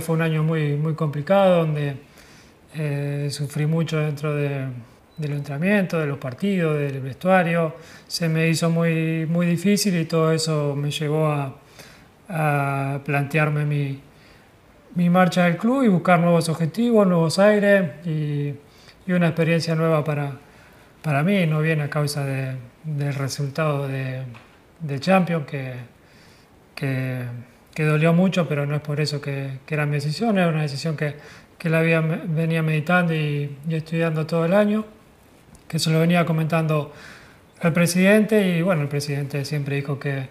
Fue un año muy, muy complicado donde eh, sufrí mucho dentro de, del entrenamiento, de los partidos, del vestuario. Se me hizo muy, muy difícil y todo eso me llevó a, a plantearme mi, mi marcha del club y buscar nuevos objetivos, nuevos aires y, una experiencia nueva para, para mí, no bien a causa de- del resultado de, de Champions, que, que, que dolió mucho, pero no es por eso que, que era mi decisión, era una decisión que, que la había, venía meditando y, y estudiando todo el año, que se lo venía comentando al presidente y bueno, el presidente siempre dijo que,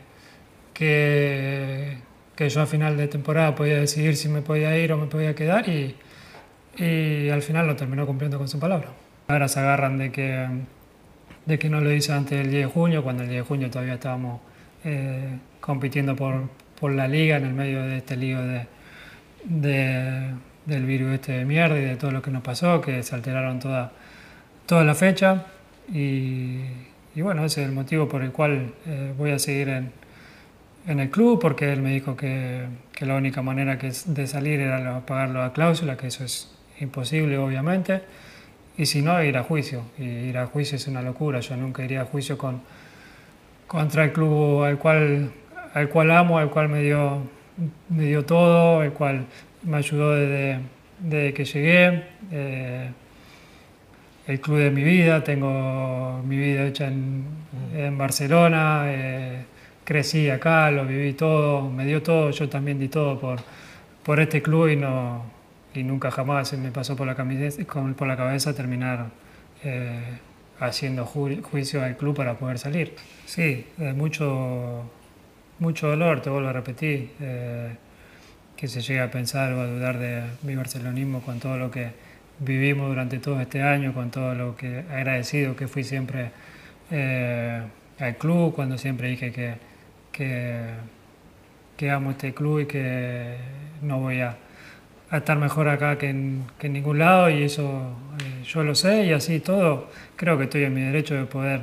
que, que yo a final de temporada podía decidir si me podía ir o me podía quedar y, y al final lo terminó cumpliendo con su palabra. Ahora se agarran de que, de que no lo hice antes del 10 de junio, cuando el 10 de junio todavía estábamos eh, compitiendo por, por la liga en el medio de este lío de, de- del virus este de mierda y de todo lo que nos pasó, que se alteraron toda, toda la fecha. Y, y bueno, ese es el motivo por el cual eh, voy a seguir en, en el club porque él me dijo que, que la única manera que de salir era lo- pagarlo a cláusula, que eso es imposible obviamente, y si no, ir a juicio. Y ir a juicio es una locura, yo nunca iría a juicio con, contra el club al cual, al cual amo, al cual me dio, me dio todo, el cual me ayudó desde, desde que llegué. eh, el club de mi vida, tengo mi vida hecha en, en Barcelona, eh, crecí acá, lo viví todo, me dio todo, yo también di todo por, por este club y, no, y nunca jamás me pasó por la, cabeza, por la cabeza terminar eh, haciendo ju- juicio al club para poder salir. Sí, mucho, mucho dolor, te vuelvo a repetir, eh, que se llegue a pensar o a dudar de mi barcelonismo con todo lo que vivimos durante todo este año, con todo lo que agradecido que fui siempre eh, al club, cuando siempre dije que, que, amo este club y que no voy a, estar mejor acá que en, que en ningún lado y eso eh, yo lo sé y así todo. Creo que estoy en mi derecho de poder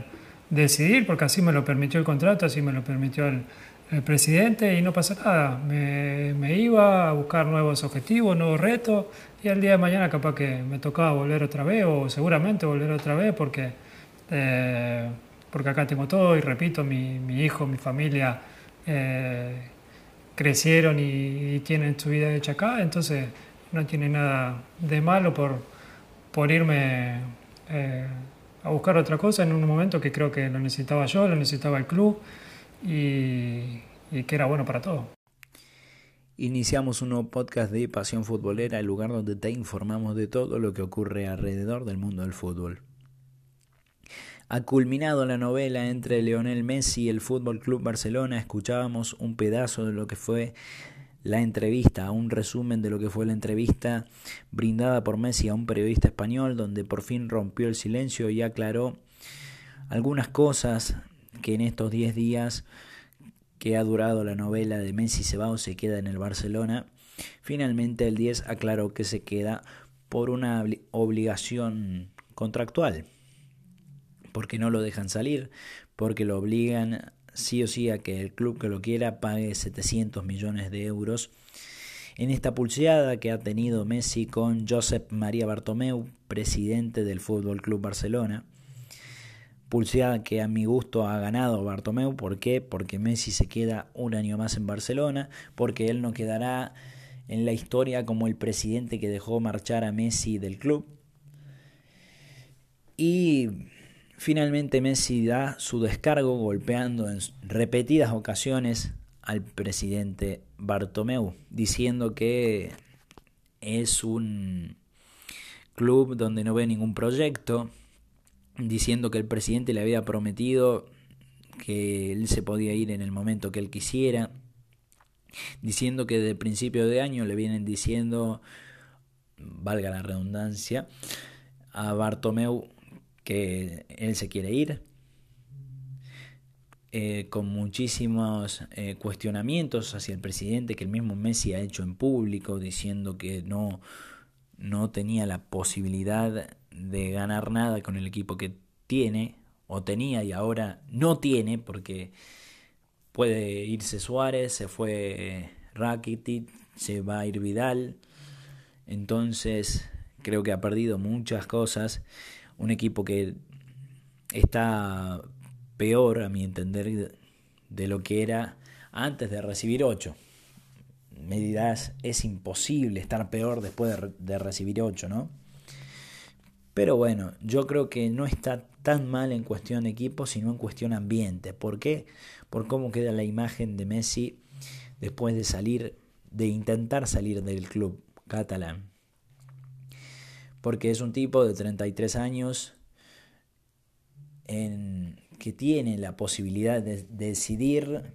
decidir porque así me lo permitió el contrato, así me lo permitió el, el presidente y no pasa nada. Me, iba a buscar nuevos objetivos, nuevos retos y al día de mañana capaz que me tocaba volver otra vez o seguramente volver otra vez porque, eh, porque acá tengo todo y repito, mi, mi hijo, mi familia eh, crecieron y, y tienen su vida hecha acá, entonces no tiene nada de malo por, por irme eh, a buscar otra cosa en un momento que creo que lo necesitaba yo, lo necesitaba el club y, que era bueno para todos. Iniciamos un nuevo podcast de Pasión Futbolera, el lugar donde te informamos de todo lo que ocurre alrededor del mundo del fútbol. Ha culminado la novela entre Lionel Messi y el Fútbol Club Barcelona. Escuchábamos un pedazo de lo que fue la entrevista, un resumen de lo que fue la entrevista brindada por Messi a un periodista español, donde por fin rompió el silencio y aclaró algunas cosas que en estos 10 días que ha durado la novela de Messi se va o se queda en el Barcelona, finalmente el 10 aclaró que se queda por una obli- obligación contractual, porque no lo dejan salir, porque lo obligan sí o sí a que el club que lo quiera pague 700 millones de euros. En esta pulseada que ha tenido Messi con Josep María Bartomeu, presidente del Fútbol Club Barcelona, pulseada que a mi gusto ha ganado Bartomeu. ¿Por qué? Porque Messi se queda un año más en Barcelona, porque él no quedará en la historia como el presidente que dejó marchar a Messi del club. Y finalmente Messi da su descargo golpeando en repetidas ocasiones al presidente Bartomeu, diciendo que es un club donde no ve ningún proyecto, diciendo que el presidente le había prometido que él se podía ir en el momento que él quisiera, diciendo que desde principio de año le vienen diciendo, valga la redundancia, a Bartomeu que él se quiere ir, eh, con muchísimos eh, cuestionamientos hacia el presidente que el mismo Messi ha hecho en público, diciendo que no, no tenía la posibilidad de ganar nada con el equipo que tiene o tenía y ahora no tiene porque puede irse Suárez, se fue Rakitic, se va a ir Vidal. Entonces creo que ha perdido muchas cosas. Un equipo que está peor, a mi entender, de lo que era antes de recibir 8. Me dirás, es imposible estar peor después de, de recibir 8, ¿no? Pero bueno, yo creo que no está tan mal en cuestión equipo, sino en cuestión ambiente. ¿Por qué? Por cómo queda la imagen de Messi después de salir, de intentar salir del club catalán. Porque es un tipo de 33 años en, que tiene la posibilidad de, de decidir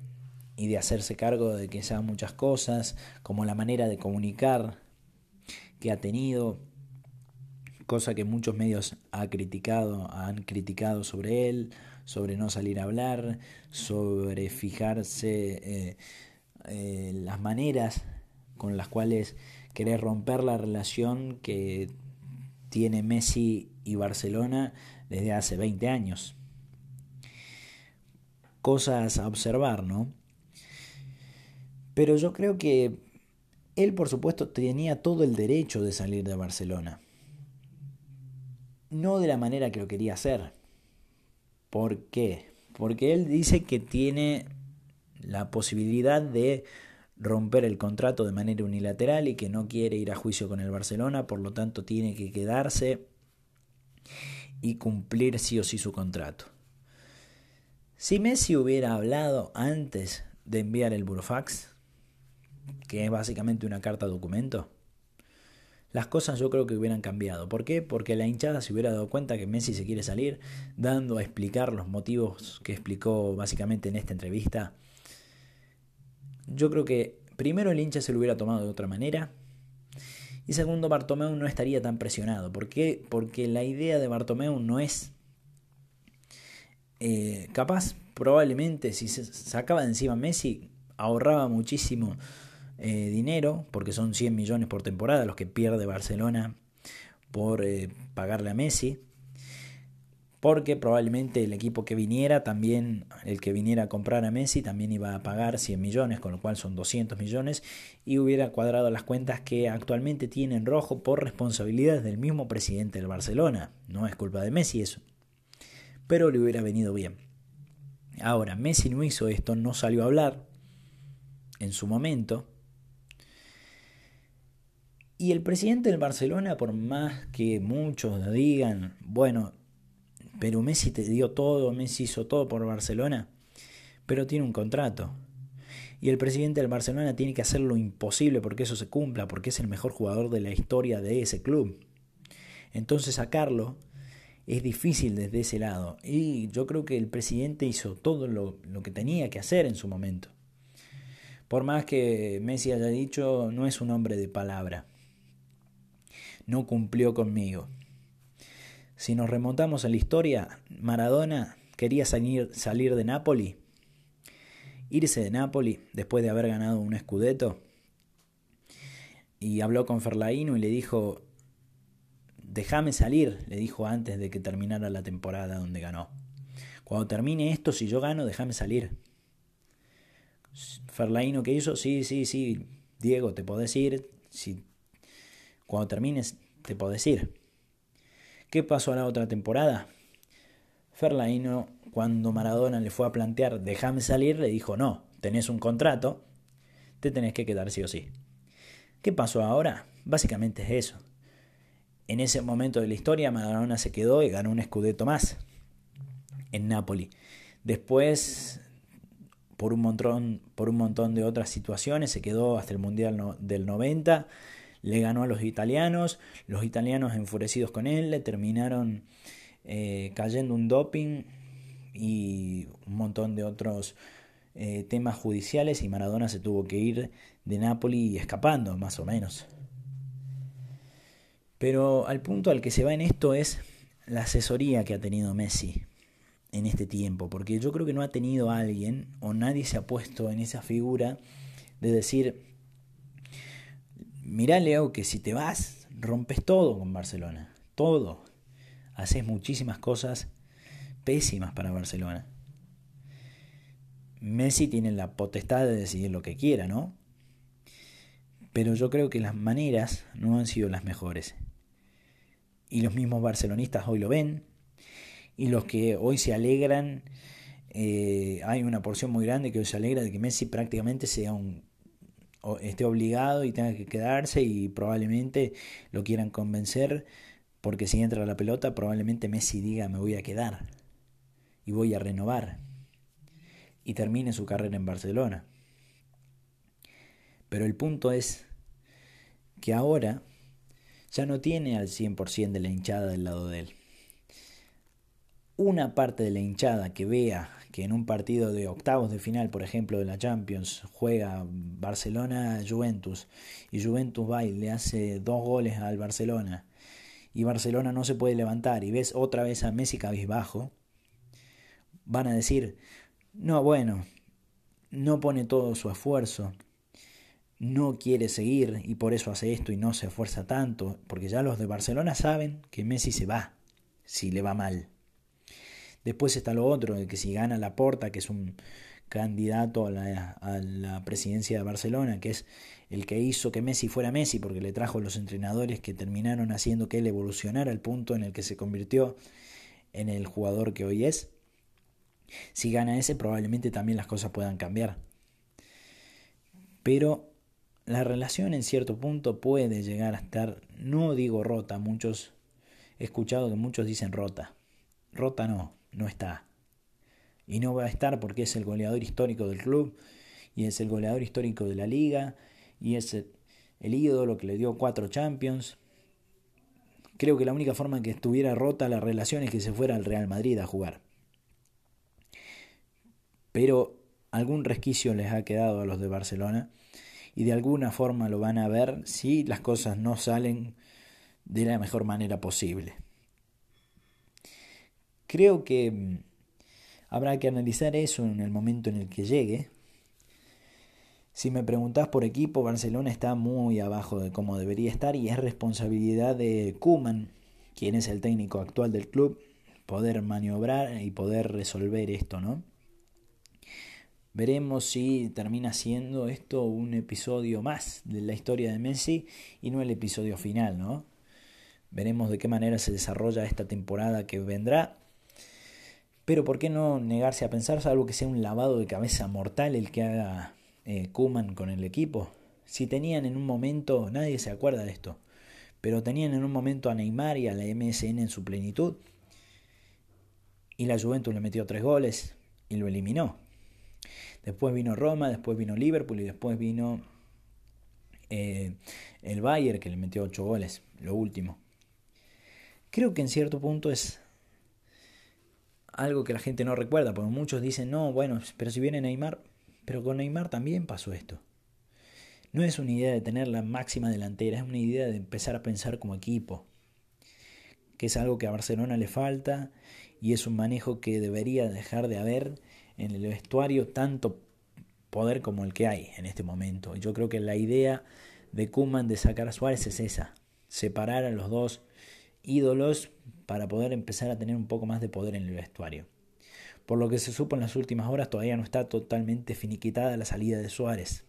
y de hacerse cargo de que sean muchas cosas, como la manera de comunicar que ha tenido, cosa que muchos medios ha criticado, han criticado sobre él, sobre no salir a hablar, sobre fijarse eh, eh, las maneras con las cuales querer romper la relación que tiene Messi y Barcelona desde hace 20 años. Cosas a observar, ¿no? Pero yo creo que él, por supuesto, tenía todo el derecho de salir de Barcelona no de la manera que lo quería hacer. ¿Por qué? Porque él dice que tiene la posibilidad de romper el contrato de manera unilateral y que no quiere ir a juicio con el Barcelona, por lo tanto tiene que quedarse y cumplir sí o sí su contrato. Si Messi hubiera hablado antes de enviar el burofax, que es básicamente una carta documento, las cosas yo creo que hubieran cambiado. ¿Por qué? Porque la hinchada se hubiera dado cuenta que Messi se quiere salir, dando a explicar los motivos que explicó básicamente en esta entrevista. Yo creo que primero el hincha se lo hubiera tomado de otra manera. Y segundo, Bartomeu no estaría tan presionado. ¿Por qué? Porque la idea de Bartomeu no es eh, capaz, probablemente, si se sacaba de encima Messi, ahorraba muchísimo eh, dinero, porque son 100 millones por temporada los que pierde Barcelona por eh, pagarle a Messi, porque probablemente el equipo que viniera, también el que viniera a comprar a Messi, también iba a pagar 100 millones, con lo cual son 200 millones, y hubiera cuadrado las cuentas que actualmente tiene en rojo por responsabilidad del mismo presidente del Barcelona. No es culpa de Messi eso, pero le hubiera venido bien. Ahora, Messi no hizo esto, no salió a hablar en su momento, y el presidente del Barcelona, por más que muchos digan, bueno, pero Messi te dio todo, Messi hizo todo por Barcelona, pero tiene un contrato. Y el presidente del Barcelona tiene que hacer lo imposible porque eso se cumpla, porque es el mejor jugador de la historia de ese club. Entonces sacarlo es difícil desde ese lado. Y yo creo que el presidente hizo todo lo, que tenía que hacer en su momento. Por más que Messi haya dicho, no es un hombre de palabra no cumplió conmigo. Si nos remontamos a la historia, Maradona quería salir, de Nápoli, irse de Nápoli después de haber ganado un escudeto, y habló con Ferlaino y le dijo, déjame salir, le dijo antes de que terminara la temporada donde ganó. Cuando termine esto, si yo gano, déjame salir. Ferlaino, ¿qué hizo? Sí, sí, sí, Diego, te podés ir. Si cuando termines, te puedo decir. ¿Qué pasó a la otra temporada? Ferlaino, cuando Maradona le fue a plantear déjame salir, le dijo no, tenés un contrato, te tenés que quedar sí o sí. ¿Qué pasó ahora? Básicamente es eso. En ese momento de la historia Maradona se quedó y ganó un escudeto más en Nápoli. Después, por un montón, por un montón de otras situaciones, se quedó hasta el Mundial del 90 le ganó a los italianos, los italianos enfurecidos con él le terminaron eh, cayendo un doping y un montón de otros eh, temas judiciales y Maradona se tuvo que ir de Nápoli escapando, más o menos. Pero al punto al que se va en esto es la asesoría que ha tenido Messi en este tiempo, porque yo creo que no ha tenido alguien o nadie se ha puesto en esa figura de decir, mirá Leo que si te vas, rompes todo con Barcelona, todo, haces muchísimas cosas pésimas para Barcelona. Messi tiene la potestad de decidir lo que quiera, ¿no? Pero yo creo que las maneras no han sido las mejores. Y los mismos barcelonistas hoy lo ven, y los que hoy se alegran, eh, hay una porción muy grande que hoy se alegra de que Messi prácticamente sea un esté obligado y tenga que quedarse y probablemente lo quieran convencer porque si entra la pelota probablemente Messi diga me voy a quedar y voy a renovar y termine su carrera en Barcelona. Pero el punto es que ahora ya no tiene al 100% de la hinchada del lado de él una parte de la hinchada que vea que en un partido de octavos de final, por ejemplo, de la Champions, juega Barcelona-Juventus y Juventus va y le hace dos goles al Barcelona y Barcelona no se puede levantar y ves otra vez a Messi cabizbajo, van a decir, no, bueno, no pone todo su esfuerzo, no quiere seguir y por eso hace esto y no se esfuerza tanto, porque ya los de Barcelona saben que Messi se va si le va mal. Después está lo otro, que si gana Laporta, que es un candidato a la, presidencia de Barcelona, que es el que hizo que Messi fuera Messi, porque le trajo los entrenadores que terminaron haciendo que él evolucionara al punto en el que se convirtió en el jugador que hoy es. Si gana ese, probablemente también las cosas puedan cambiar. Pero la relación en cierto punto puede llegar a estar, no digo rota, muchos, he escuchado que muchos dicen rota. Rota no, no está. Y no va a estar porque es el goleador histórico del club y es el goleador histórico de la liga y es el, ídolo que le dio cuatro Champions. Creo que la única forma en que estuviera rota la relación es que se fuera al Real Madrid a jugar. Pero algún resquicio les ha quedado a los de Barcelona y de alguna forma lo van a ver si las cosas no salen de la mejor manera posible. Creo que mm, habrá que analizar eso en el momento en el que llegue. Si me preguntás por equipo, Barcelona está muy abajo de cómo debería estar y es responsabilidad de Kuman, quien es el técnico actual del club, poder maniobrar y poder resolver esto, ¿no? Veremos si termina siendo esto un episodio más de la historia de Messi y no el episodio final, ¿no? Veremos de qué manera se desarrolla esta temporada que vendrá pero ¿por qué no negarse a pensar, salvo que sea un lavado de cabeza mortal el que haga eh, Kuman con el equipo? Si tenían en un momento, nadie se acuerda de esto, pero tenían en un momento a Neymar y a la MSN en su plenitud, y la Juventus le metió tres goles y lo eliminó. Después vino Roma, después vino Liverpool y después vino eh, el Bayern que le metió ocho goles, lo último. Creo que en cierto punto es algo que la gente no recuerda, porque muchos dicen, no, bueno, pero si viene Neymar, pero con Neymar también pasó esto. No es una idea de tener la máxima delantera, es una idea de empezar a pensar como equipo, que es algo que a Barcelona le falta y es un manejo que debería dejar de haber en el vestuario tanto poder como el que hay en este momento. Yo creo que la idea de Kuman de sacar a Suárez es esa, separar a los dos ídolos para poder empezar a tener un poco más de poder en el vestuario. Por lo que se supo en las últimas horas, todavía no está totalmente finiquitada la salida de Suárez.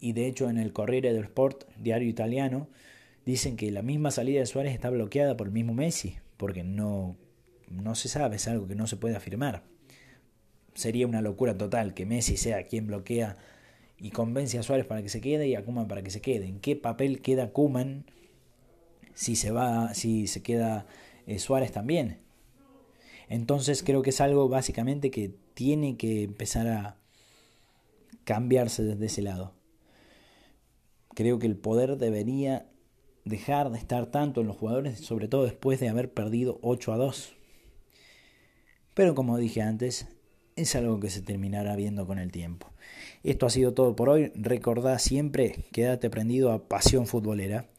Y de hecho en el Corriere del Sport, diario italiano, dicen que la misma salida de Suárez está bloqueada por el mismo Messi, porque no, no se sabe, es algo que no se puede afirmar. Sería una locura total que Messi sea quien bloquea y convence a Suárez para que se quede y a Kuman para que se quede. ¿En qué papel queda Kuman si se va, si se queda eh, Suárez también. Entonces creo que es algo básicamente que tiene que empezar a cambiarse desde ese lado. Creo que el poder debería dejar de estar tanto en los jugadores, sobre todo después de haber perdido 8 a 2. pero como dije antes, es algo que se terminará viendo con el tiempo. Esto ha sido todo por hoy. Recordá siempre, quédate prendido a Pasión Futbolera.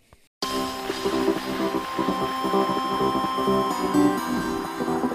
Thank you.